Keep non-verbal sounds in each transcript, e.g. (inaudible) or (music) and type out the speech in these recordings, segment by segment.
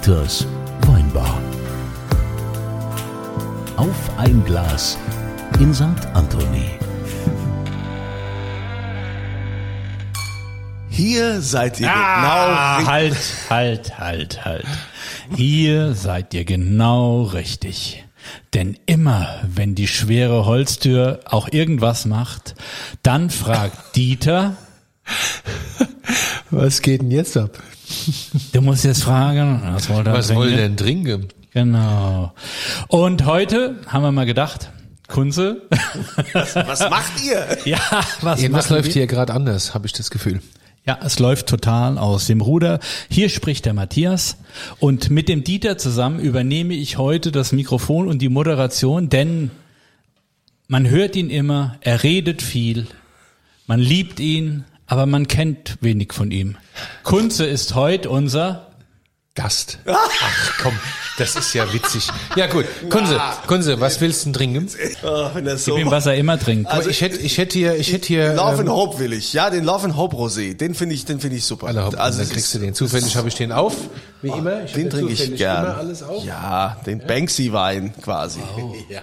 Dieters Weinbar. Auf ein Glas in St. Anthony. Hier seid ihr Ah, genau. halt, halt, halt, halt. Hier seid ihr genau richtig. Denn immer, wenn die schwere Holztür auch irgendwas macht, dann fragt Dieter, Was geht denn jetzt ab? Du musst jetzt fragen, was wollte er Was trinken? wollen denn trinken? Genau. Und heute haben wir mal gedacht, Kunze, Was macht ihr? (laughs) ja, was Irgendwas läuft wir? hier gerade anders, habe ich das Gefühl. Ja, es läuft total aus dem Ruder. Hier spricht der Matthias und mit dem Dieter zusammen übernehme ich heute das Mikrofon und die Moderation, denn man hört ihn immer, er redet viel, man liebt ihn, aber man kennt wenig von ihm. Kunze ist heute unser Gast. Ach komm, das ist ja witzig. Ja gut, Kunze, Kunze, was willst du denn trinken? Oh, wenn das so Gib ihm, was er immer trinkt. Also ich hätte, ich hätte hier, ich hätte hier Love and ähm, Hope will ich. Ja, den Love and Hope Rosé. Den finde ich, den finde ich super. alle Hoppen, also dann kriegst du den. Zufällig habe ich den auf, wie immer. Ich Den trinke ich gern. Immer alles auf. Ja, den Banksy Wein quasi. ja.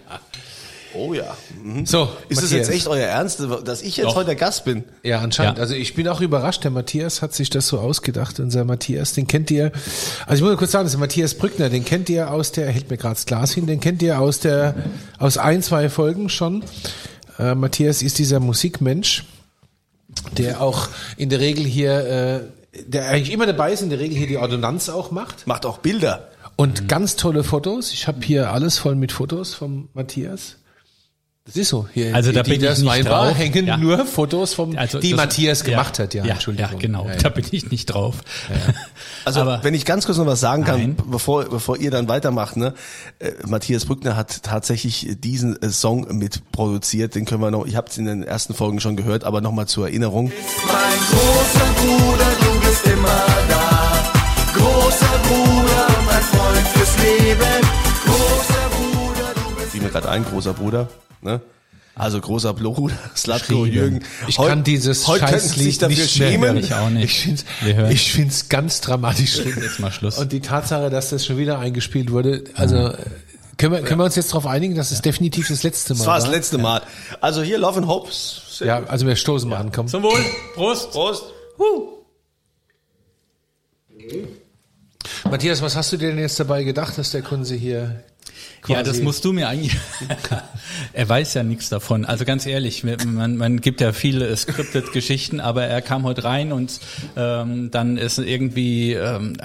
Oh ja. Mhm. So, Ist es Matthias. jetzt echt euer Ernst, dass ich jetzt Doch. heute der Gast bin? Ja, anscheinend. Ja. Also ich bin auch überrascht. Der Matthias hat sich das so ausgedacht. Unser Matthias, den kennt ihr. Also ich muss nur kurz sagen, das ist Matthias Brückner. Den kennt ihr aus der, er hält mir gerade das Glas hin. Den kennt ihr aus der, aus ein, zwei Folgen schon. Äh, Matthias ist dieser Musikmensch, der auch in der Regel hier, äh, der eigentlich immer dabei ist, in der Regel hier die Ordonnanz auch macht. Macht auch Bilder. Und ganz tolle Fotos. Ich habe hier alles voll mit Fotos vom Matthias. Das ist so. Hier Also da in bin ich nicht drauf. hängen Ja. nur Fotos vom, Also die das- Matthias gemacht hat. Ja, ja, Entschuldigung. Ja, genau. Ja, ja. Da bin ich nicht drauf. Also Aber- wenn ich ganz kurz noch was sagen kann, Nein. bevor bevor ihr dann weitermacht, ne? Äh, Matthias Brückner hat tatsächlich diesen äh, Song mit produziert. Den können wir noch. Ich habe es in den ersten Folgen schon gehört, aber noch mal zur Erinnerung. Mein großer Bruder, du bist immer da. Großer Bruder, mein Freund fürs Leben. Großer Bruder, du bist Fiel mir gerade ein, großer Bruder. Ne? Also großer Bruder, (laughs) Slatko. Jürgen. Ich Heu- kann dieses heute könnten sie Scheißlied sich dafür nicht mehr schämen. Ich auch nicht. Ich hören. ich find's ganz dramatisch schlimm. Jetzt mal Schluss. Und die Tatsache, dass das schon wieder eingespielt wurde, also äh, können wir, können wir uns jetzt darauf einigen, dass es definitiv das letzte Mal Das war das war? letzte Mal. Also hier Love and Hope. Ja, also wir stoßen mal an, komm. Zum Wohl. Prost. Prost. Matthias, was hast du dir denn jetzt dabei gedacht, dass der Kunze hier Ja, das musst du mir eigentlich. (laughs) er weiß ja nichts davon. Also ganz ehrlich, man, man gibt ja viele scripted Geschichten, aber er kam heute rein und ähm, dann ist irgendwie ähm,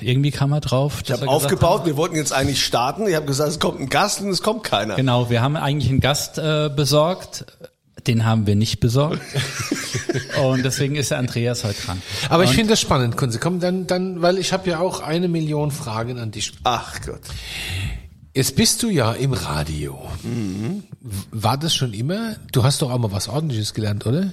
irgendwie kam er drauf. Ich habe aufgebaut, wir wollten jetzt eigentlich starten. Ich habe gesagt, es kommt ein Gast und es kommt keiner. Genau, wir haben eigentlich einen Gast äh, besorgt. Den haben wir nicht besorgt. (laughs) und deswegen ist der Andreas heute dran. Aber ich finde das spannend, Kunze. Komm, dann, dann, weil ich habe ja auch eine Million Fragen an dich. Ach Gott. Jetzt bist du ja im Radio. W- War das schon immer? Du hast doch auch mal was Ordentliches gelernt, oder?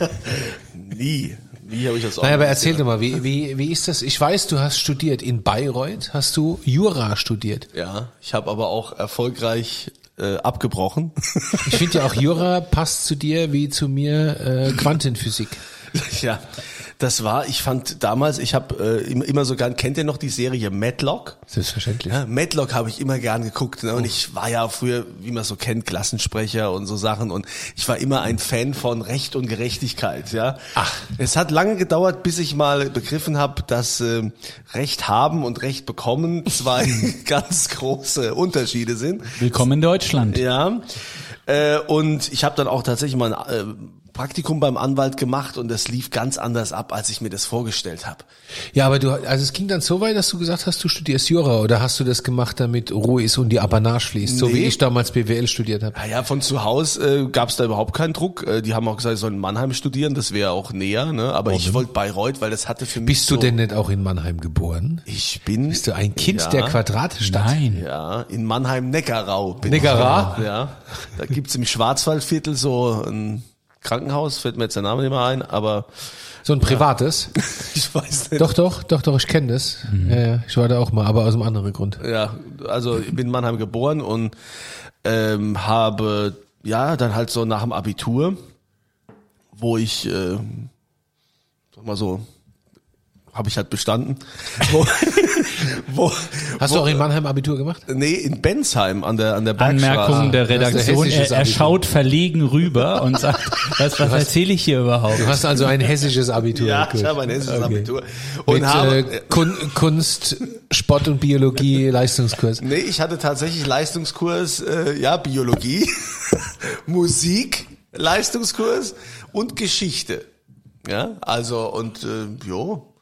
(laughs) Nie. Wie habe ich das auch Naja, aber erzähl doch mal, wie, wie, wie ist das? Ich weiß, du hast studiert. In Bayreuth hast du Jura studiert. Ja, ich habe aber auch erfolgreich äh, abgebrochen. Ich finde ja auch Jura passt zu dir wie zu mir äh, Quantenphysik. (laughs) ja, das war, ich fand damals, ich habe äh, immer, immer so gern, kennt ihr noch die Serie Matlock? Selbstverständlich. Ja, Matlock habe ich immer gern geguckt ne? und ich war ja früher, wie man so kennt, Klassensprecher und so Sachen und ich war immer ein Fan von Recht und Gerechtigkeit. Ja, Ach. es hat lange gedauert, bis ich mal begriffen habe, dass ähm, Recht haben und Recht bekommen zwei (laughs) ganz große Unterschiede sind. Willkommen in Deutschland. Ja. Äh, und ich habe dann auch tatsächlich mal ein äh, Praktikum beim Anwalt gemacht und das lief ganz anders ab, als ich mir das vorgestellt habe. Ja, aber du, also es ging dann so weit, dass du gesagt hast, du studierst Jura oder hast du das gemacht, damit Ruhe ist und die Apanage fließt, so wie Nee. ich damals BWL studiert habe? Naja, von zu Hause äh, gab es da überhaupt keinen Druck. Äh, die haben auch gesagt, ich soll in Mannheim studieren, das wäre auch näher, ne? Aber ich wollte Bayreuth, weil das hatte für mich Bist du so, denn nicht auch in Mannheim geboren? Ich bin. Bist du ein Kind ja, der Quadratestadt? Nein. Ja, in Mannheim-Neckarau. bin Neckarau? ich. Ja. Da gibt's im Schwarzwaldviertel so ein Krankenhaus, fällt mir jetzt der Name nicht mehr ein, aber So ein privates? (laughs) ich weiß nicht. doch, doch, doch, doch, ich kenne das. Ja, ja, ich war da auch mal, aber aus einem anderen Grund. Ja, also ich bin in Mannheim geboren und ähm, habe ja dann halt so nach dem Abitur, wo ich äh, sag mal so habe ich halt bestanden. (laughs) Wo, wo, Hast wo, du auch in Mannheim Abitur gemacht? Nee, in Bensheim an der an der Bergstraße. Anmerkung der Redaktion. Er, er schaut verlegen rüber und (laughs) sagt, was, was erzähle ich hier überhaupt? Du hast also ein hessisches Abitur. Ja, ich habe ein hessisches Okay. Abitur. Und Mit habe, äh, Kun Kunst, Sport und Biologie (laughs) Leistungskurs. Nee, ich hatte tatsächlich Leistungskurs, äh, ja, Biologie, Musik, Leistungskurs und Geschichte. Ja, also und äh, jo.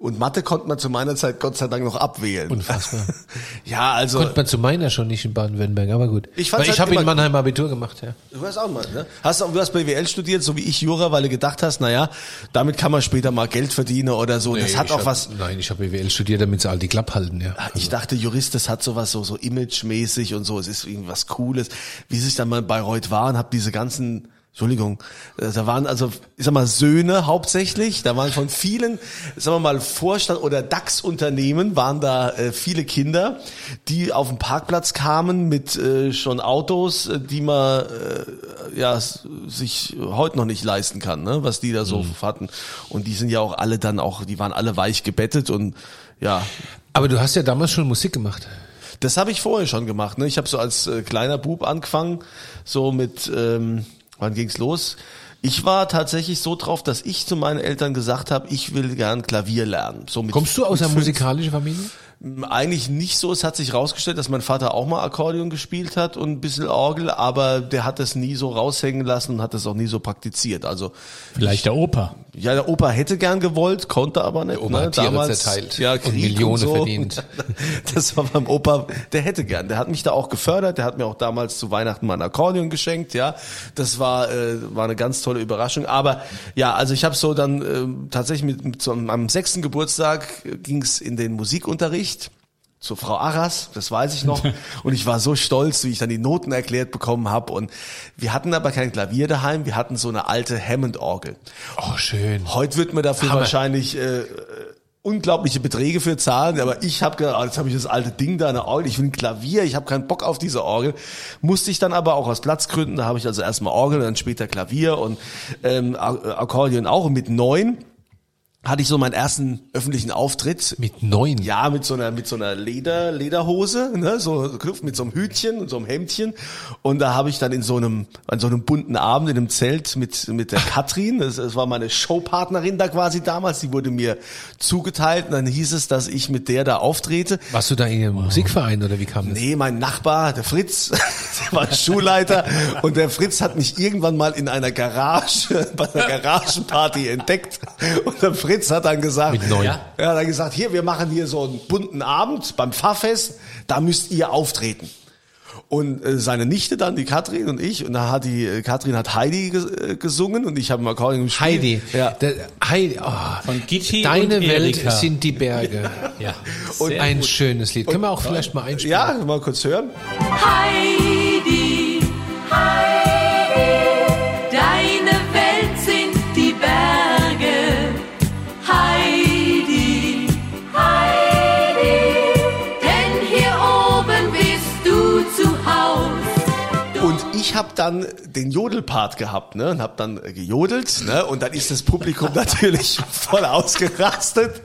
Und Mathe konnte man zu meiner Zeit Gott sei Dank noch abwählen. Unfassbar. (laughs) Ja, also Konnte man zu meiner schon nicht in Baden-Württemberg, aber gut. Ich Weil ich halt habe in Mannheim Abitur gemacht, ja. du hast auch mal, ne? Hast du hast BWL studiert, so wie ich Jura, weil du gedacht hast, naja, damit kann man später mal Geld verdienen oder so. das hat ich auch hab, was. Nein, ich habe BWL studiert, damit sie all die Klapp halten, ja. Ich dachte, Jurist, das hat sowas so, so imagemäßig und so, es ist irgendwas Cooles. Wie ich dann mal bei Bayreuth war und hab diese ganzen, Entschuldigung, äh, da waren also, ich sag mal, Söhne hauptsächlich, da waren von vielen, sagen wir mal, Vorstand- oder DAX-Unternehmen waren da äh, viele Kinder, die auf den Parkplatz kamen mit äh, schon Autos, äh, die man äh, ja sich heute noch nicht leisten kann, ne? was die da so hatten. Und die sind ja auch alle dann auch, die waren alle weich gebettet und ja, Aber du hast ja damals schon Musik gemacht. das habe ich vorher schon gemacht. Ne? Ich habe so als äh, kleiner Bub angefangen, so mit, ähm, wann ging's los? Ich war tatsächlich so drauf, dass ich zu meinen Eltern gesagt habe, ich will gern Klavier lernen. So mit, Kommst du aus einer musikalischen Familie? Eigentlich nicht so. Es hat sich rausgestellt, dass mein Vater auch mal Akkordeon gespielt hat und ein bisschen Orgel, aber der hat das nie so raushängen lassen und hat das auch nie so praktiziert. Also Vielleicht der Opa. ja, der Opa hätte gern gewollt, konnte aber nicht. Opa ne? hat Tiere Damals, zerteilt ja, und Krieg Millionen so. verdient. (laughs) Das war beim Opa, der hätte gern. Der hat mich da auch gefördert. Der hat mir auch damals zu Weihnachten mal ein Akkordeon geschenkt. Ja, das war äh, war eine ganz tolle Überraschung. Aber ja, also ich habe so dann ähm, tatsächlich mit, mit so am sechsten Geburtstag ging's in den Musikunterricht zur Frau Arras, das weiß ich noch. (laughs) Und ich war so stolz, wie ich dann die Noten erklärt bekommen habe. Und wir hatten aber kein Klavier daheim, wir hatten so eine alte Hammond-Orgel. Oh, schön. Heute wird man dafür Hammer. wahrscheinlich äh, unglaubliche Beträge für zahlen, aber ich habe gedacht, jetzt habe ich das alte Ding da, eine Orgel, ich will ein Klavier, ich habe keinen Bock auf diese Orgel. Musste ich dann aber auch aus Platzgründen, da habe ich also erstmal Orgel, dann später Klavier und ähm, Ak- Akkordeon auch. Mit neun hatte ich so meinen ersten öffentlichen Auftritt Mit neun. ja, mit so einer, mit so einer Leder, Lederhose, ne, so geknüpft mit so einem Hütchen und so einem Hemdchen. Und da habe ich dann in so einem, an so einem bunten Abend in einem Zelt mit, mit der Katrin, das, das war meine Showpartnerin da quasi damals, die wurde mir zugeteilt und dann hieß es, dass ich mit der da auftrete. Warst du da in einem Musikverein oder wie kam das? Nee, mein Nachbar, der Fritz, (laughs) der war Schulleiter und der Fritz hat mich irgendwann mal in einer Garage, (laughs) bei einer Garagenparty entdeckt und der Fritz hat dann gesagt, Mit neun. ja, er hat dann gesagt, hier, wir machen hier so einen bunten Abend beim Pfarrfest, da müsst ihr auftreten. Und äh, seine Nichte dann, die Katrin und ich, und da hat die, äh, Katrin hat Heidi ges äh, gesungen und ich habe mal Akkordeon gespielt. Heidi. Ja. Der, Heidi. Oh, Von Gitti Deine und Welt Erika. sind die Berge. (laughs) Ja. Und Sehr ein gut. schönes Lied. Können wir auch vielleicht mal einspielen? Ja, mal kurz hören. Heidi, habe dann den Jodelpart gehabt, ne, und habe dann gejodelt, ne, und dann ist das Publikum (laughs) natürlich voll ausgerastet.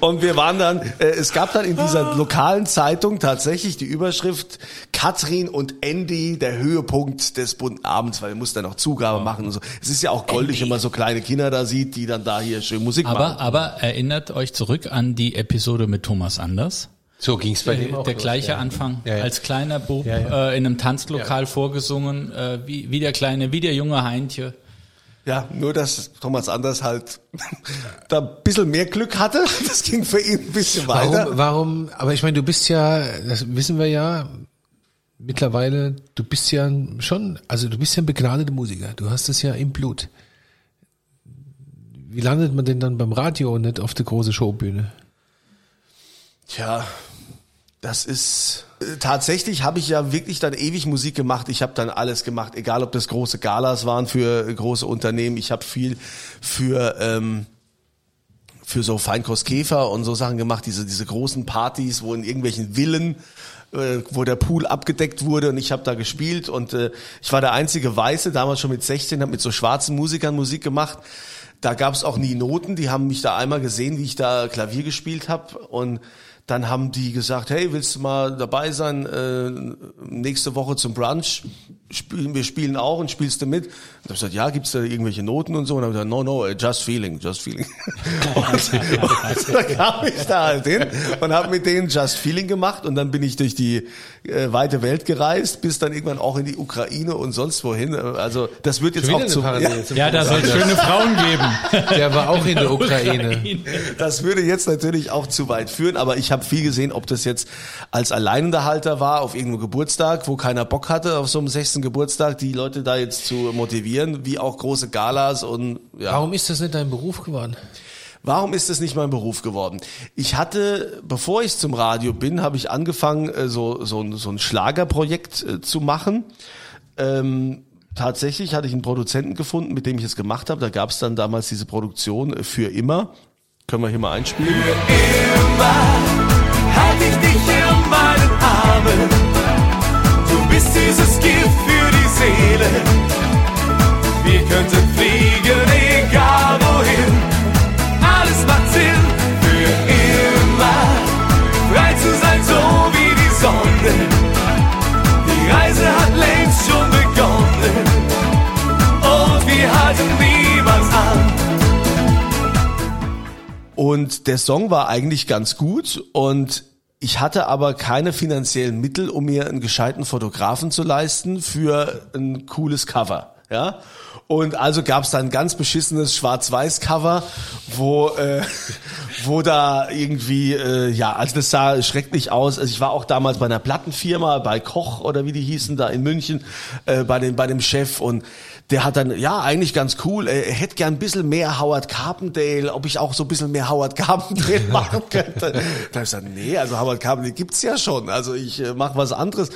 Und wir waren dann, äh, es gab dann in dieser lokalen Zeitung tatsächlich die Überschrift Katrin und Andy, der Höhepunkt des bunten Abends, weil wir mussten dann noch Zugabe machen und so. Es ist ja auch goldig, wenn man so kleine Kinder da sieht, die dann da hier schön Musik Aber, machen. aber erinnert euch zurück an die Episode mit Thomas Anders. So ging's bei dem auch. der los, gleiche ja. Anfang. Ja, ja. Als kleiner Bub Ja, ja. Äh, in einem Tanzlokal vorgesungen, äh, wie, wie der kleine, wie der junge Heintje. Ja, nur dass Thomas Anders halt (laughs) da ein bisschen mehr Glück hatte. (laughs) Das ging für ihn ein bisschen weiter. Warum, warum, aber ich meine, du bist ja, das wissen wir ja mittlerweile, du bist ja schon, also du bist ja ein begnadeter Musiker. Du hast es ja im Blut. Wie landet man denn dann beim Radio und nicht auf der großen Showbühne? Tja, das ist äh, tatsächlich habe ich ja wirklich dann ewig Musik gemacht. Ich habe dann alles gemacht, egal ob das große Galas waren für äh, große Unternehmen. Ich habe viel für ähm, für so Feinkost Käfer und so Sachen gemacht, diese diese großen Partys, wo in irgendwelchen Villen äh, wo der Pool abgedeckt wurde und ich habe da gespielt und äh, ich war der einzige Weiße, damals schon mit 16, habe mit so schwarzen Musikern Musik gemacht. Da gab es auch nie Noten. Die haben mich da einmal gesehen, wie ich da Klavier gespielt habe und dann haben die gesagt, hey, willst du mal dabei sein äh, nächste Woche zum Brunch? Spielen, wir spielen auch und spielst du mit? Und ich hab gesagt, ja, gibt's da irgendwelche Noten und so? Und dann hab ich gesagt, no, no, uh, just feeling, just feeling. (laughs) und, und dann kam ich da halt hin und habe mit denen just feeling gemacht und dann bin ich durch die äh, weite Welt gereist, bis dann irgendwann auch in die Ukraine und sonst wohin. Also das wird jetzt auch zu, zum Ja, da soll es schöne Frauen geben. (laughs) Der war auch in der (laughs) Ukraine. Das würde jetzt natürlich auch zu weit führen, aber ich habe viel gesehen, ob das jetzt als Alleinunterhalter war auf irgendeinem Geburtstag, wo keiner Bock hatte, auf so einem 16. Geburtstag, die Leute da jetzt zu motivieren, wie auch große Galas und ja. Warum ist das nicht dein Beruf geworden? Warum ist es nicht mein Beruf geworden? Ich hatte, bevor ich zum Radio bin, habe ich angefangen, äh, so, so, ein- so ein Schlagerprojekt äh, zu machen. Ähm, tatsächlich hatte ich einen Produzenten gefunden, mit dem ich es gemacht habe. Da gab es dann damals diese Produktion äh, für immer. Können wir hier mal einspielen? halt ich dich in meinen Armen. Du bist dieses Gift für die Seele. Wir könnten fliegen, die Reise hat längst schon begonnen. Und wir halten niemals an. Und der Song war eigentlich ganz gut und ich hatte aber keine finanziellen Mittel, um mir einen gescheiten Fotografen zu leisten für ein cooles Cover. Ja, und also gab es da ein ganz beschissenes Schwarz-Weiß-Cover, wo äh, (laughs) wo da irgendwie äh, ja, also das sah schrecklich aus. Also ich war auch damals bei einer Plattenfirma, bei Koch oder wie die hießen da in München, äh, bei dem bei dem Chef und der hat dann, ja, eigentlich ganz cool, er, hätte gern ein bisschen mehr Howard Carpendale, ob ich auch so ein bisschen mehr Howard Carpendale (laughs) machen könnte. Da hab ich gesagt, nee, also Howard Carpendale gibt's ja schon, also ich äh, mache was anderes.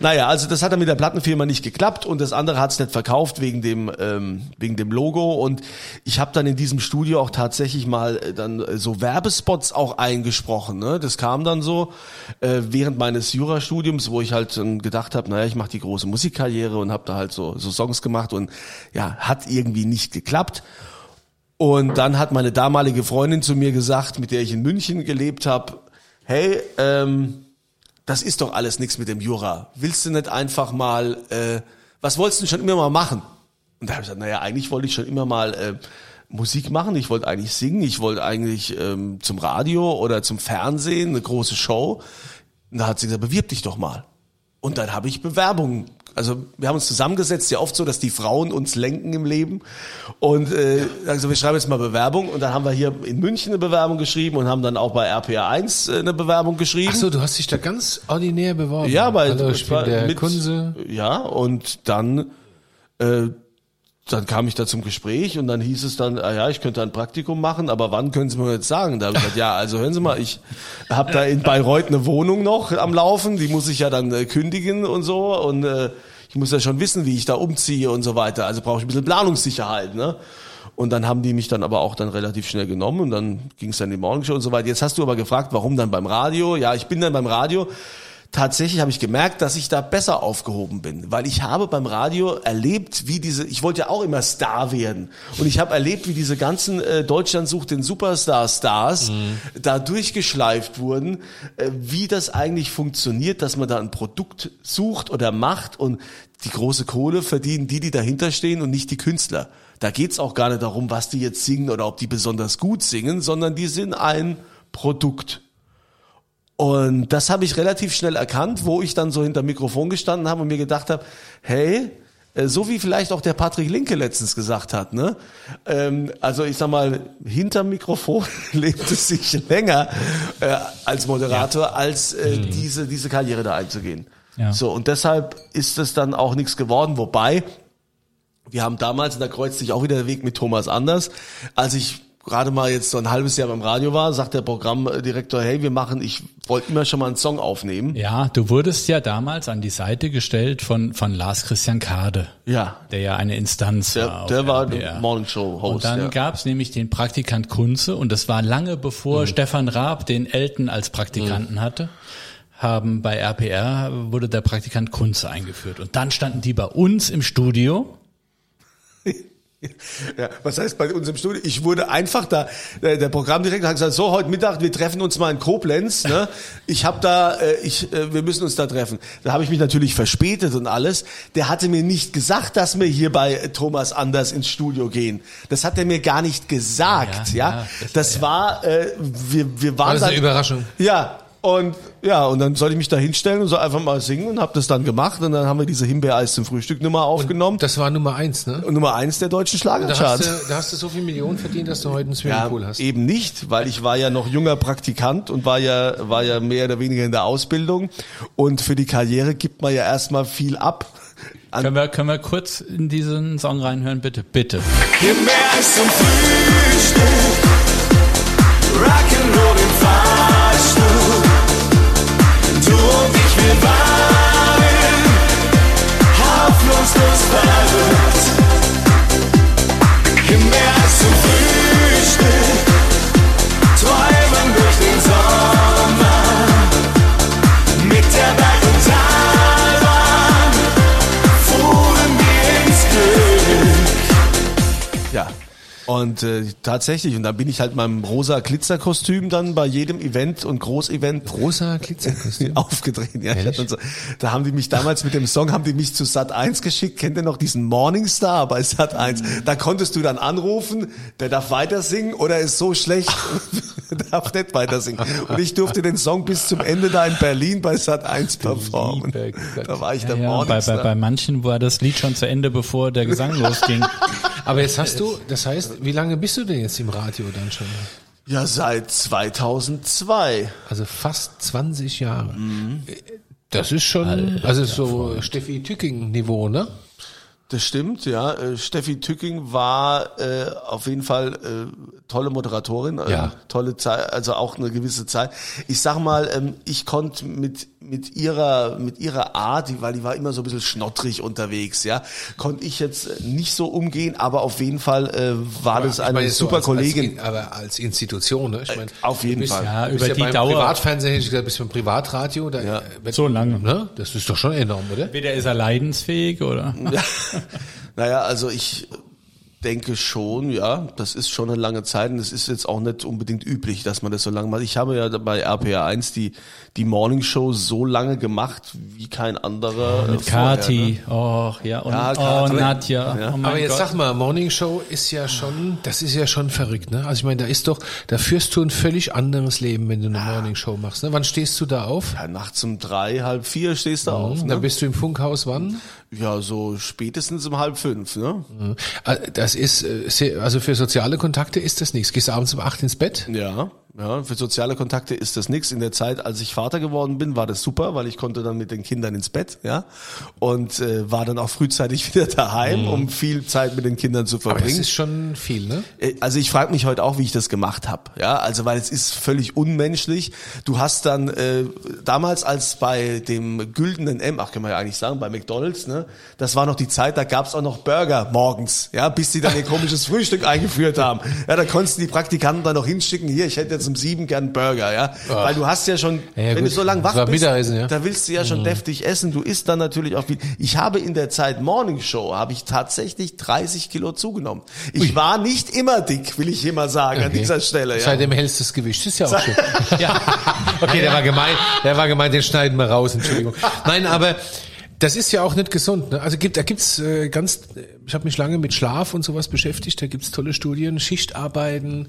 Naja, also das hat dann mit der Plattenfirma nicht geklappt und das andere hat's nicht verkauft wegen dem, ähm, wegen dem Logo und ich habe dann in diesem Studio auch tatsächlich mal äh, dann äh, so Werbespots auch eingesprochen. Ne? Das kam dann so äh, während meines Jurastudiums, wo ich halt ähm, gedacht habe, naja, ich mache die große Musikkarriere und habe da halt so, so Songs gemacht und ja, hat irgendwie nicht geklappt. Und dann hat meine damalige Freundin zu mir gesagt, mit der ich in München gelebt habe, hey, ähm, das ist doch alles nichts mit dem Jura. Willst du nicht einfach mal, äh, was wolltest du schon immer mal machen? Und da habe ich gesagt, naja, eigentlich wollte ich schon immer mal äh, Musik machen. Ich wollte eigentlich singen. Ich wollte eigentlich ähm, zum Radio oder zum Fernsehen eine große Show. Und da hat sie gesagt, bewirb dich doch mal. Und dann habe ich Bewerbungen. Also wir haben uns zusammengesetzt, ja oft so, dass die Frauen uns lenken im Leben. Und äh, also wir schreiben jetzt mal Bewerbung. Und dann haben wir hier in München eine Bewerbung geschrieben und haben dann auch bei RPA 1 äh, eine Bewerbung geschrieben. Ach so, du hast dich da ganz ordinär beworben. Ja, weil Hallo, ich bin der Kunze. Ja, und dann äh, dann kam ich da zum Gespräch und dann hieß es dann, ah ja, ich könnte ein Praktikum machen, aber wann können Sie mir jetzt sagen? Da habe ich gesagt, ja, also hören Sie mal, ich habe da in Bayreuth eine Wohnung noch am Laufen, die muss ich ja dann äh, kündigen und so und äh, ich muss ja schon wissen, wie ich da umziehe und so weiter. Also brauche ich ein bisschen Planungssicherheit, ne? Und dann haben die mich dann aber auch dann relativ schnell genommen und dann ging es dann in die Morgenshow und so weiter. Jetzt hast du aber gefragt, warum dann beim Radio? Ja, ich bin dann beim Radio. Tatsächlich habe ich gemerkt, dass ich da besser aufgehoben bin, weil ich habe beim Radio erlebt, wie diese, ich wollte ja auch immer Star werden und ich habe erlebt, wie diese ganzen äh, Deutschland sucht den Superstar Stars da durchgeschleift wurden, äh, wie das eigentlich funktioniert, dass man da ein Produkt sucht oder macht und die große Kohle verdienen die, die dahinter stehen und nicht die Künstler. Da geht's auch gar nicht darum, was die jetzt singen oder ob die besonders gut singen, sondern die sind ein Produkt. Und das habe ich relativ schnell erkannt, wo ich dann so hinter Mikrofon gestanden habe und mir gedacht habe, hey, äh, so wie vielleicht auch der Patrick Linke letztens gesagt hat, ne? Ähm, also ich sag mal, hinter Mikrofon (laughs) lebt es sich länger äh, als Moderator, als äh, diese diese Karriere da einzugehen. Ja. So und deshalb ist es dann auch nichts geworden. Wobei wir haben damals, und da kreuzt sich auch wieder der Weg mit Thomas Anders, als ich gerade mal jetzt so ein halbes Jahr beim Radio war, sagt der Programmdirektor, hey, wir machen, ich wollte immer schon mal einen Song aufnehmen. Ja, du wurdest ja damals an die Seite gestellt von, von Lars Christian Kade, Ja, der ja eine Instanz der, war. der war der Morningshow-Host. Und dann ja. gab's nämlich den Praktikant Kunze und das war lange bevor Mhm. Stefan Raab den Elton als Praktikanten hatte. Haben bei RPR wurde der Praktikant Kunze eingeführt und dann standen die bei uns im Studio (laughs) Ja, was heißt bei uns im Studio? Ich wurde einfach da, der, der Programmdirektor hat gesagt, so heute Mittag, wir treffen uns mal in Koblenz. Ne? Ich habe da, äh, ich, äh, wir müssen uns da treffen. Da habe ich mich natürlich verspätet und alles. Der hatte mir nicht gesagt, dass wir hier bei Thomas Anders ins Studio gehen. Das hat er mir gar nicht gesagt. Ja, Ja, ja, das, war, äh, wir, wir waren War das eine dann- Überraschung? Ja. Und ja, und dann soll ich mich da hinstellen und so einfach mal singen und habe das dann gemacht und dann haben wir diese Himbeereis zum Frühstück Nummer aufgenommen. Das war Nummer eins, ne? Und Nummer eins der deutschen Da hast, Schlagercharts. du, da hast du so viel Millionen verdient, dass du heute einen Ja, Swimmingpool hast. eben nicht, weil ich war ja noch junger Praktikant und war ja, war ja mehr oder weniger in der Ausbildung. Und für die Karriere gibt man ja erstmal viel ab. Können wir, können wir kurz in diesen Song reinhören, bitte? Bitte. Himbeereis zum Frühstück, Rock'n'Roll im Fahrstuhl. Himbeereis zum Frühstück, Und äh, tatsächlich, und dann bin ich halt in meinem rosa Glitzerkostüm dann bei jedem Event und Großevent Rosa Glitzerkostüm. (laughs) aufgedreht. Ja, so, da haben die mich damals mit dem Song, haben die mich zu Sat 1 geschickt. Kennt ihr noch diesen Morningstar bei Sat 1? Da konntest du dann anrufen, der darf weiter singen oder ist so schlecht, (laughs) darf nicht weiter singen. Und ich durfte den Song bis zum Ende da in Berlin bei Sat 1 performen. Da war ich Ja, der ja, bei, bei, Morningstar. bei manchen war das Lied schon zu Ende, bevor der Gesang losging. (laughs) Aber jetzt hast du, das heißt, wie lange bist du denn jetzt im Radio dann schon? ja, seit 2002. Also fast 20 Jahre. Das ist schon, also so Steffi Tücking Niveau, ne? Das stimmt, ja. Äh, Steffi Tücking war äh, auf jeden Fall äh, tolle Moderatorin, äh, Ja. tolle Zeit, also auch eine gewisse Zeit. Ich sag mal, ähm, ich konnte mit mit ihrer mit ihrer Art, die, weil die war immer so ein bisschen schnottrig unterwegs, ja, konnte ich jetzt äh, nicht so umgehen, aber auf jeden Fall äh, war das Ich eine meine, so super als, Kollegin. Als, aber als Institution, ne? Ich meine, auf jeden bist, Fall. Ja, über die beim Dauer. Privatfernsehen, ich gesagt, bist beim Privatradio. Da, Ja. äh, So lange. Ne? Das ist doch schon enorm, oder? Entweder ist er leidensfähig oder. (laughs) (laughs) Naja, also ich denke schon, ja, das ist schon eine lange Zeit und es ist jetzt auch nicht unbedingt üblich, dass man das so lange macht. Ich habe ja bei RPA 1 die, die Morning Show so lange gemacht wie kein anderer. äh, Mit vorher, Kati, oh, ja, und Ja, oh. Nadja. Ja. Oh Aber jetzt Gott. sag mal, Morning Show ist ja schon, das ist ja schon verrückt, ne? Also ich meine, da ist doch, da führst du ein völlig anderes Leben, wenn du eine Morning Show machst, ne? Wann stehst du da auf? Ja, nachts um drei, halb vier stehst du auf. Dann Ne? bist du im Funkhaus wann? Ja, so spätestens um halb fünf. Ne? Äh, Das ist, äh, also für soziale Kontakte ist das nichts. Gehst du abends um acht ins Bett? Ja, ja, für soziale Kontakte ist das nix. In der Zeit, als ich Vater geworden bin, war das super, weil ich konnte dann mit den Kindern ins Bett, ja, und äh, war dann auch frühzeitig (laughs) wieder daheim, um viel Zeit mit den Kindern zu Mhm. Aber das verbringen. ist schon viel, ne? Äh, Also ich frage mich heute auch, wie ich das gemacht habe. Ja, also weil es ist völlig unmenschlich. Du hast dann äh, damals als bei dem güldenen M, ach können wir ja eigentlich sagen, bei McDonald's, ne, das war noch die Zeit, da gab's auch noch Burger morgens, ja, bis die dann ihr komisches Frühstück (laughs) eingeführt haben. Ja, da konntest du die Praktikanten dann noch hinschicken, hier, ich hätte jetzt um sieben gern Burger, ja, weil du hast ja schon, Ja, wenn gut. du so lange wach bist, ja. da willst du ja schon deftig essen. Du isst dann natürlich auch viel. Ich habe in der Zeit Morning Show habe ich tatsächlich 30 Kilo zugenommen. Ich war nicht immer dick, will ich hier mal sagen an Okay. dieser Stelle. Ja. Seitdem hältst du das Gewicht. Das ist ja auch schön. (laughs) ja. Okay, der war gemein. Der war gemein, den schneiden wir raus, Entschuldigung. Nein, aber das ist ja auch nicht gesund. Ne? Also gibt, da gibt's äh, ganz, ich habe mich lange mit Schlaf und sowas beschäftigt, da gibt's tolle Studien, Schichtarbeiten,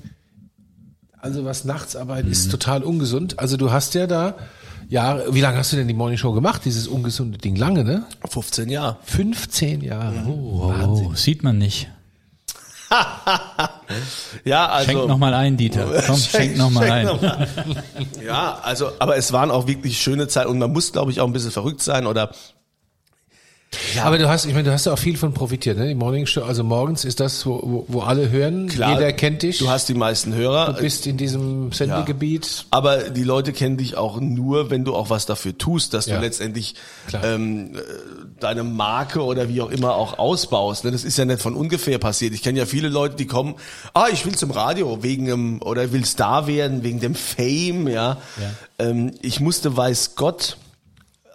also was nachts arbeiten, ist total ungesund. Also du hast ja da, ja, wie lange hast du denn die Morning Show gemacht, dieses ungesunde Ding? Lange, ne? 15 Jahre. 15 Jahre. Oh, Oh, sieht man nicht. (laughs) Ja, also Schenk noch mal ein, Dieter. (laughs) Komm, schenk noch mal ein. noch mal. (laughs) ja, also, aber es waren auch wirklich schöne Zeiten und man muss, glaube ich, auch ein bisschen verrückt sein oder Aber du hast, ich meine, du hast ja auch viel von profitiert, ne? Die Morning Show, also morgens ist das, wo, wo, wo alle hören, Klar, jeder kennt dich. Du hast die meisten Hörer. Du bist in diesem Sendegebiet. Aber die Leute kennen dich auch nur, wenn du auch was dafür tust, dass Ja. du letztendlich Klar. ähm, äh, deine Marke oder wie auch immer auch ausbaust. ne? Das ist ja nicht von ungefähr passiert. Ich kenne ja viele Leute, die kommen, ah, ich will zum Radio wegen dem oder will Star werden wegen dem Fame, ja. Ähm, ich musste, weiß Gott,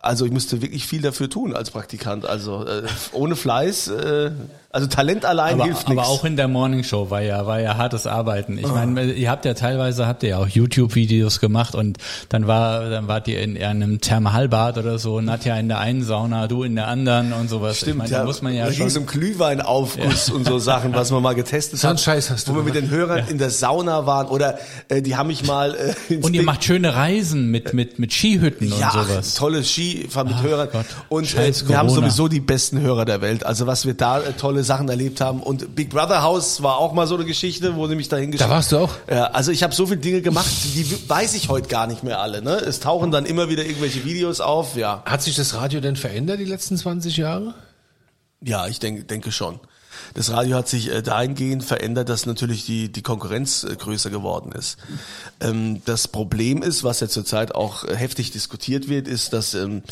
also ich musste wirklich viel dafür tun als Praktikant. Also äh, ohne Fleiß äh, Also Talent allein aber, hilft aber nichts. auch in der Morning Show war ja war ja hartes Arbeiten. Ich meine, ihr habt ja teilweise habt ihr ja auch YouTube Videos gemacht und dann war dann wart ihr in einem Thermalbad oder so, Nadja in der einen Sauna, du in der anderen und sowas. ich Stimmt, meine, ja. da muss man ja da schon ging's um Glühweinaufguss und so Sachen, was man mal getestet So hat. Scheiß hast du Wo wir mit den Hörern in der Sauna waren oder äh, die haben mich mal äh, (laughs) ins und ihr Ding- macht schöne Reisen mit mit mit Skihütten ja, und sowas. tolle Skifahren mit Ach Hörern. Gott, Und äh, wir haben sowieso die besten Hörer der Welt. Also was wir da äh, tolle Sachen erlebt haben. Und Big Brother House war auch mal so eine Geschichte, wo sie mich dahin Da geschickt warst du auch? Ja, also ich habe so viele Dinge gemacht, die weiß ich heute gar nicht mehr alle. Ne? Es tauchen dann immer wieder irgendwelche Videos auf. Ja, Hat sich das Radio denn verändert die letzten 20 Jahre? ja, ich denke, denke schon. Das Radio hat sich äh, dahingehend verändert, dass natürlich die, die Konkurrenz äh, größer geworden ist. Ähm, das Problem ist, was ja zurzeit auch äh, heftig diskutiert wird, ist, dass ähm,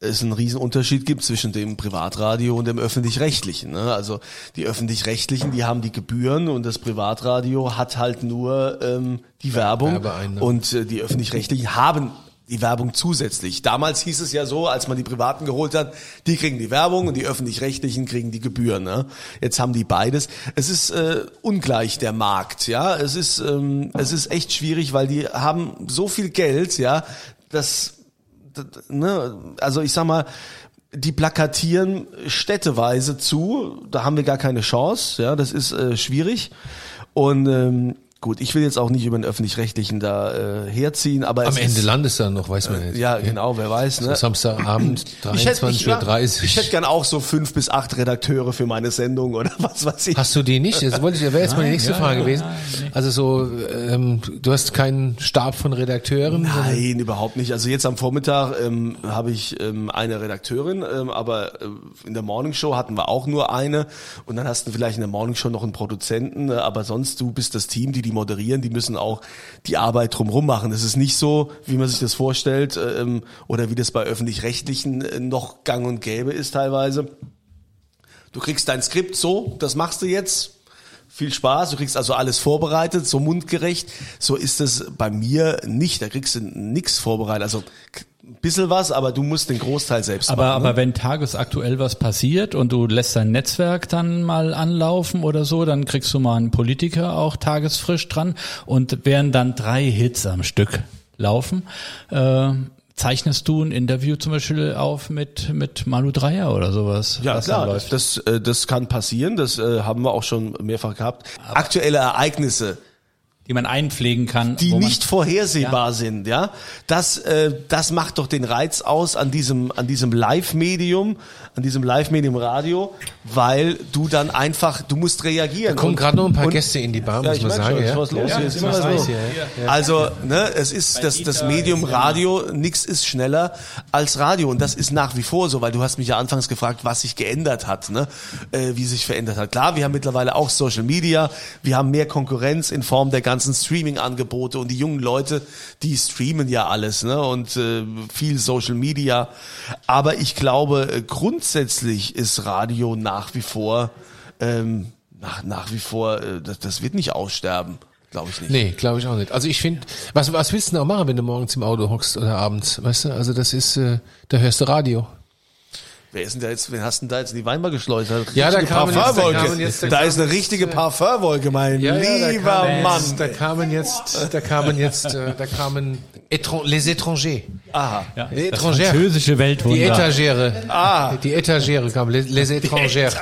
es einen riesen Unterschied gibt zwischen dem Privatradio und dem öffentlich-rechtlichen. Ne? Also die öffentlich-rechtlichen, die haben die Gebühren und das Privatradio hat halt nur ähm, die Werbung und äh, die öffentlich-rechtlichen haben die Werbung zusätzlich. Damals hieß es ja so, als man die Privaten geholt hat, die kriegen die Werbung und die öffentlich-rechtlichen kriegen die Gebühren. Ne? Jetzt haben die beides. Es ist äh, ungleich der Markt, ja. Es ist ähm, es ist echt schwierig, weil die haben so viel Geld, ja, dass ne, also ich sag mal, die plakatieren städteweise zu, da haben wir gar keine Chance, ja, das ist äh, schwierig. Und ähm, gut, ich will jetzt auch nicht über den öffentlich-rechtlichen da äh, herziehen, aber Am Ende ist, landes dann noch, weiß man nicht. ja, genau, wer weiß, ne? So Samstagabend, Ich hätte, ich, 23.30 ja, Uhr. ich hätte gern auch so fünf bis acht Redakteure für meine Sendung oder (laughs) was weiß ich. Hast du die nicht? Das wollte ich, wäre jetzt meine nächste ja, Frage ja, gewesen. nein. Also so, ähm, du hast keinen Stab von Redakteuren? Nein, überhaupt nicht. Also jetzt am Vormittag ähm, habe ich ähm, eine Redakteurin, ähm, aber äh, in der Morningshow hatten wir auch nur eine und dann hast du vielleicht in der Morningshow noch einen Produzenten, äh, aber sonst du bist das Team, die die moderieren, die müssen auch die Arbeit drumherum machen. Das ist nicht so, wie man sich das vorstellt äh, ähm, oder wie das bei öffentlich-rechtlichen äh, noch gang und gäbe ist teilweise. Du kriegst dein Skript so, das machst du jetzt. Viel Spaß, du kriegst also alles vorbereitet, so mundgerecht. So ist es bei mir nicht. Da kriegst du nix vorbereitet. Also bisschen was, aber du musst den Großteil selbst Aber, machen. ne? aber wenn tagesaktuell was passiert und du lässt dein Netzwerk dann mal anlaufen oder so, dann kriegst du mal einen Politiker auch tagesfrisch dran und während dann drei Hits am Stück laufen, äh, zeichnest du ein Interview zum Beispiel auf mit, mit Malu Dreyer oder sowas? Ja, klar, das, läuft. das, äh, das kann passieren, das äh, haben wir auch schon mehrfach gehabt. Aktuelle Ereignisse, die man einpflegen kann. die wo man- nicht vorhersehbar sind, ja. Das, äh, das macht doch den Reiz aus an diesem, an diesem Live-Medium, an diesem Live-Medium Radio, weil du dann einfach, du musst reagieren. Da kommen gerade noch ein paar und- Gäste in die Bar, Ja, muss ich man sagen. schon, ja. ist was los ja, hier, ist immer was los. hier, ja. Also, ne, es ist das, das Medium Radio, nix ist schneller als Radio und das ist nach wie vor so, weil du hast mich ja anfangs gefragt, was sich geändert hat, ne, äh, wie sich verändert hat. Klar, wir haben mittlerweile auch Social Media, wir haben mehr Konkurrenz in Form der ganzen Streaming-Angebote und die jungen Leute, die streamen ja alles, ne, und äh, viel Social Media. Aber ich glaube, äh, grundsätzlich ist Radio nach wie vor, ähm, nach, nach wie vor, äh, das, das wird nicht aussterben. Glaube ich nicht. Nee, glaube ich auch nicht. Also ich finde, was, was willst du denn auch machen, wenn du morgens im Auto hockst oder abends? Weißt du, also das ist, äh, da hörst du Radio. Wer ist denn da jetzt, wen hast denn da jetzt in die Weinbar geschleudert? Ja, da kamen jetzt- da kamen jetzt- da da ist eine richtige Parfumwolke, mein da lieber kamen Mann. Jetzt, da kamen jetzt, da kamen jetzt, äh, da kamen les étrangers. Aha. ja, Les das étrangers. französische Die Weltwunder. Etagere. Ah. Die Etagere kamen, les, les étrangers.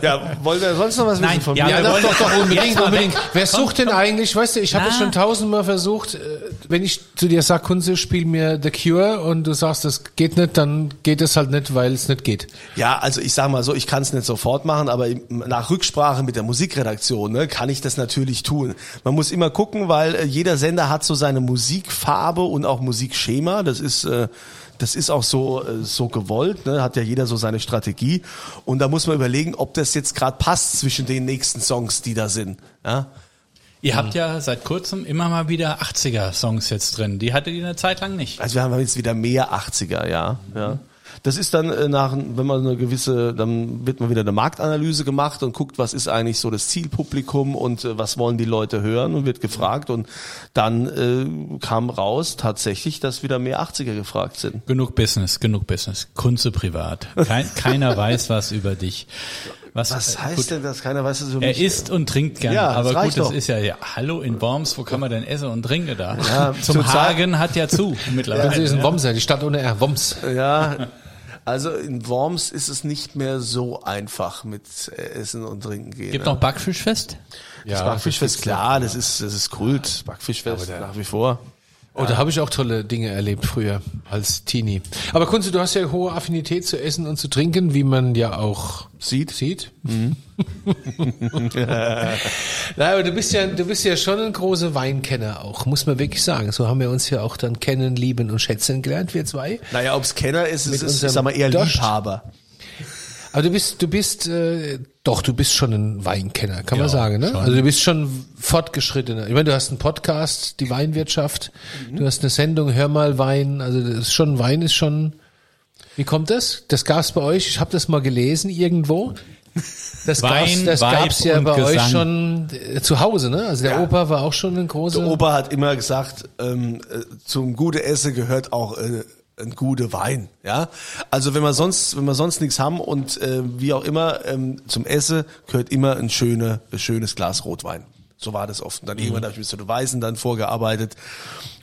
Ja, wollt ihr sonst noch was Nein, wissen von ja, mir? Ja, wir doch, wollen- doch, doch, unbedingt, unbedingt. Wer sucht denn eigentlich, weißt du, ich habe es schon tausendmal versucht, wenn ich zu dir sag, Kunze, spiel mir The Cure und du sagst, das geht nicht, dann geht es halt nicht, weil es nicht geht. Ja, also ich sag mal so, ich kann es nicht sofort machen, aber nach Rücksprache mit der Musikredaktion ne, kann ich das natürlich tun. Man muss immer gucken, weil äh, jeder Sender hat so seine Musikfarbe und auch Musikschema. Das ist äh, das ist auch so äh, so gewollt, ne? hat ja jeder so seine Strategie und da muss man überlegen, ob das jetzt gerade passt zwischen den nächsten Songs, die da sind. Ja? Ihr habt ja seit kurzem immer mal wieder 80er-Songs jetzt drin. Die hattet ihr eine Zeit lang nicht. Also wir haben jetzt wieder mehr 80er, ja. ja. Das ist dann äh, nach, wenn man eine gewisse, dann wird man wieder eine Marktanalyse gemacht und guckt, was ist eigentlich so das Zielpublikum und äh, was wollen die Leute hören und wird gefragt und dann äh, kam raus tatsächlich, dass wieder mehr 80er gefragt sind. Genug Business, genug Business. Kunze privat. Kein, (laughs) keiner weiß was über dich. Was, Was äh, heißt gut, denn das? Keiner weiß es so Er isst und trinkt gern, Ja, das aber gut, das doch. ist ja, ja, hallo in Worms, wo kann man denn essen und trinken da? Ja, Zum Hagen hat ja zu (laughs) mittlerweile. Das ist ein ja. Womser, die Stadt ohne R, Woms. Ja, also in Worms ist es nicht mehr so einfach mit äh, Essen und Trinken gehen. Gibt ne? noch Backfischfest? das Backfischfest, klar, das ist, das ist Kult. Backfischfest nach wie vor. Oh, da habe ich auch tolle Dinge erlebt früher als Teenie. Aber Kunze, du hast ja hohe Affinität zu essen und zu trinken, wie man ja auch Sieht? sieht. (laughs) Na, aber du bist ja, du bist ja schon ein großer Weinkenner auch, muss man wirklich sagen. So haben wir uns ja auch dann kennen, lieben und schätzen gelernt, wir zwei. Naja, ob's Kenner ist, es ist, unserem sag mal, eher Dost. Liebhaber. Aber du bist, du bist, äh, doch, du bist schon ein Weinkenner, kann man Ja, sagen, ne? schon. Also du bist schon fortgeschrittener. Ich meine, du hast einen Podcast, die Weinwirtschaft, du hast eine Sendung, Hör mal Wein, also das ist schon, Wein ist schon, wie kommt das? Das gab's bei euch, ich habe das mal gelesen irgendwo. Das Wein, gab's, das Weib gab's ja bei euch Gesang. schon äh, zu Hause, ne? Also der Ja. Opa war auch schon ein großer. Der Opa hat immer gesagt, ähm, äh, zum gute Essen gehört auch äh, ein guter Wein. Ja, also wenn wir sonst, wenn wir sonst nichts haben und äh, wie auch immer ähm, zum Essen gehört immer ein schöne, ein schönes Glas Rotwein. So war das oft. Und dann irgendwann habe ich mit so Weißen dann vorgearbeitet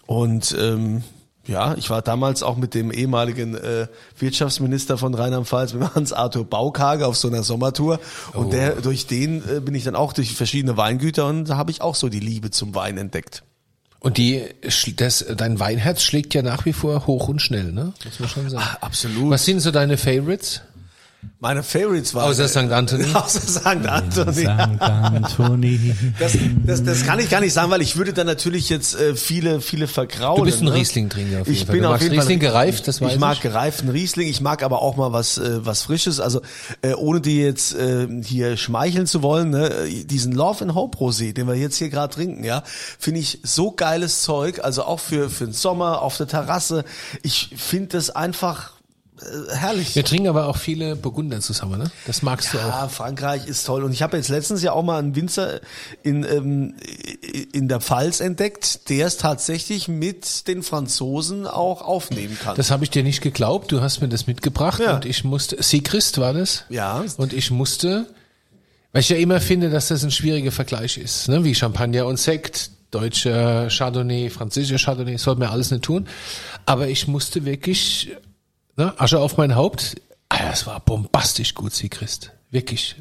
und ähm, ja, ich war damals auch mit dem ehemaligen äh, Wirtschaftsminister von Rheinland-Pfalz, mit Hans-Arthur Baukage auf so einer Sommertour. Und der, durch den äh, bin ich dann auch durch verschiedene Weingüter und da habe ich auch so die Liebe zum Wein entdeckt. Und die, das, dein Weinherz schlägt ja nach wie vor hoch und schnell, ne? Muss man schon sagen. Ah, absolut. Was sind so deine Favorites? Meine Favorites waren. Außer St. Anthony? (laughs) Außer St. Anthony. St. Anthony. Das, das, das kann ich gar nicht sagen, weil ich würde dann natürlich jetzt äh, viele, viele vergraulen. Du bist ein ne? Riesling-Trinker auf jeden Ich Fall. bin Du auf magst jeden Fall Riesling gereift, das weiß Ich mag ich. gereiften Riesling, ich mag aber auch mal was, äh, was Frisches. Also äh, ohne die jetzt äh, hier schmeicheln zu wollen, ne, äh, diesen Love and Hope Rosé, den wir jetzt hier gerade trinken, ja, finde ich so geiles Zeug. Also auch für, für den Sommer auf der Terrasse. Ich finde das einfach äh, herrlich. Wir trinken aber auch viele Burgunder zusammen, ne? Das magst du auch. Ja, Frankreich ist toll. Und ich habe jetzt letztens ja auch mal einen Winzer in, ähm, in der Pfalz entdeckt, der es tatsächlich mit den Franzosen auch aufnehmen kann. Das habe ich dir nicht geglaubt. Du hast mir das mitgebracht Ja. und ich musste, Sigrist war das? Ja. Und ich musste, weil ich ja immer finde, dass das ein schwieriger Vergleich ist, ne? Wie Champagner und Sekt, deutscher Chardonnay, französischer Chardonnay, das sollte mir alles nicht tun. Aber ich musste wirklich, ne, Asche auf mein Haupt. Ah, das war bombastisch gut, Sigrist. Wirklich.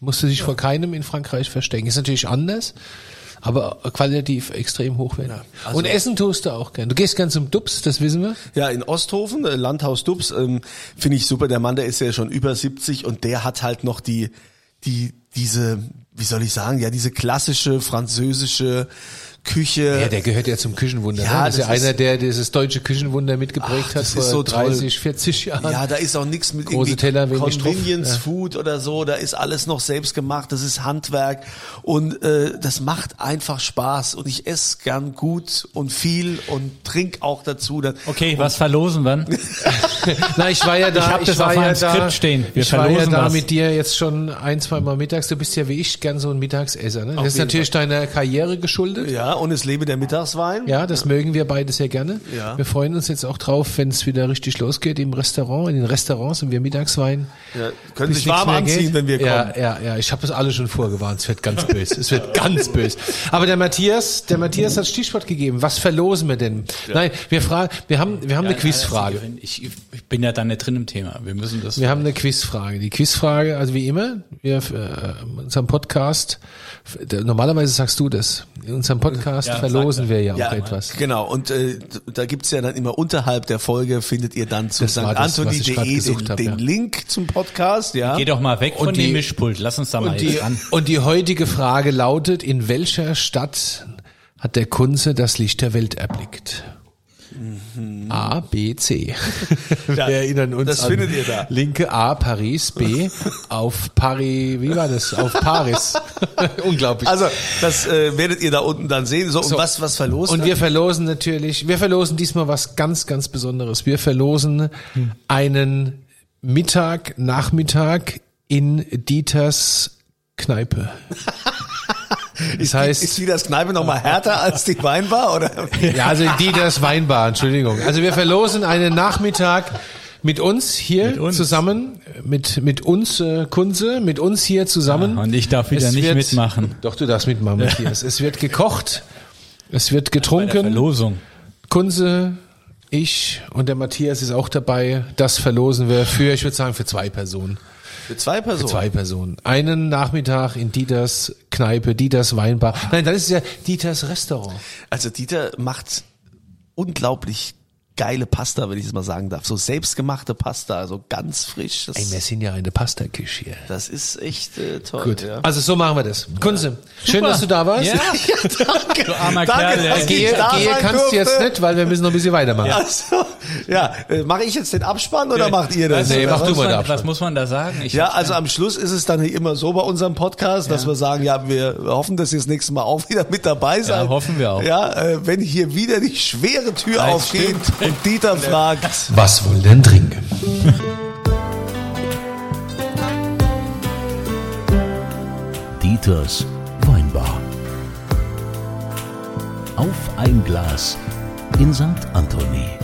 Musste sich vor keinem in Frankreich verstecken. Ist natürlich anders. Aber qualitativ extrem hochwertig. also- und Essen tust du auch gern. Du gehst gern zum Dubs, das wissen wir. Ja, in Osthofen, äh, Landhaus Dubs, ähm, finde ich super. Der Mann, der ist ja schon über 70 und der hat halt noch die, die, diese, wie soll ich sagen, ja, diese klassische französische Küche. Ja, der gehört ja zum Küchenwunder. Ja, ne? Das ist ja das ist- einer, der dieses deutsche Küchenwunder mitgeprägt Ach, hat vor so toll. 30, 40 Jahren. Ja, da ist auch nichts mit Große irgendwie Teller, wenig. Convenience Ja. Food oder so. Da ist alles noch selbst gemacht. Das ist Handwerk und äh, das macht einfach Spaß. Und ich esse gern gut und viel und trink auch dazu. Dann, Okay, was verlosen wir? (laughs) Na, ich war ja da. Ich hab das war auf ja meinem da, Skript stehen. Wir ich war ja verlosen da was. mit dir jetzt schon ein, zwei Mal mittags. Du bist ja wie ich gern so ein Mittagsesser. Ne? Das ist natürlich deiner Karriere geschuldet. ja, und es lebe der Mittagswein. Ja, das mögen wir beide sehr gerne. Ja. Wir freuen uns jetzt auch drauf, wenn es wieder richtig losgeht im Restaurant, in den Restaurants und wir Mittagswein. Ja, können sich nichts warm mehr anziehen, geht. wenn wir kommen. Ja, ja, ja. Ich habe das alle schon vorgewarnt. Es wird ganz böse. Es wird ganz böse. Aber der Matthias, der Matthias hat Stichwort gegeben. Was verlosen wir denn? Nein, wir fragen, wir haben, wir haben eine Quizfrage. Ich, ich bin ja da nicht drin im Thema. Wir müssen das. Wir haben eine Quizfrage. Die Quizfrage, also wie immer, wir äh, in unserem Podcast, normalerweise sagst du das. In unserem Podcast Ja, sag verlosen wir ja auch Ja, etwas. genau. Und äh, da gibt's ja dann immer unterhalb der Folge, findet ihr dann zu sanktantoni.de den, hab, den ja. Link zum Podcast. Ja. Geh doch mal weg von die- dem Mischpult. Lass uns da mal Und die, ran. und die heutige Frage lautet, in welcher Stadt hat der Kunze das Licht der Welt erblickt? A, B, C. (laughs) Wir erinnern uns das an findet ihr da. linke A, Paris, B, auf Paris, wie war das? Auf Paris. (laughs) Unglaublich. Also, das äh, werdet ihr da unten dann sehen. So, So. und was, was verlost? Und wir verlosen natürlich, wir verlosen diesmal was ganz, ganz Besonderes. Wir verlosen einen Mittag, Nachmittag in Dieters Kneipe. (laughs) Das heißt, ist die das Kneipe noch mal härter als die Weinbar, oder? ja, also in Dieters Weinbar, Entschuldigung. Also wir verlosen einen Nachmittag mit uns hier uns. zusammen. mit, mit uns, äh, Kunze, mit uns hier zusammen. Und ich darf wieder Es nicht wird- mitmachen. Doch, du darfst mitmachen, Matthias. Es wird gekocht, es wird Bei der getrunken. Verlosung. Kunze, ich und der Matthias ist auch dabei. Das verlosen wir für, ich würde sagen, für zwei Personen. Für zwei Personen. Zwei Personen. Einen Nachmittag in Dieters Kneipe, Dieters Weinbar. Nein, dann ist es ja Dieters Restaurant. Also Dieter macht unglaublich geile Pasta, wenn ich es mal sagen darf. So selbstgemachte Pasta, also ganz frisch. Das, Ey, wir sind ja eine Pasta-Küche hier. das ist echt äh, toll. Gut, Ja. also so machen wir das. Kunze, schön, dass du da warst. (laughs) (laughs) Ja, danke. du armer Danke, Kerl. Gehe, da gehe kannst du jetzt durfte. nicht, weil wir müssen noch ein bisschen weitermachen. Also, ja, äh, mache ich jetzt den Abspann oder macht ihr das? Nee, mach was du muss mal man, den Abspann. Was muss man da sagen? Ich Ja, also am Schluss ist es dann immer so bei unserem Podcast, dass wir sagen, ja, wir hoffen, dass ihr das nächste Mal auch wieder mit dabei seid. hoffen wir auch. Ja, äh, wenn hier wieder die schwere Tür Nein, aufgeht und Dieter fragt, Was wollen denn trinken? Dieters Weinbar. Auf ein Glas in St. Anthony.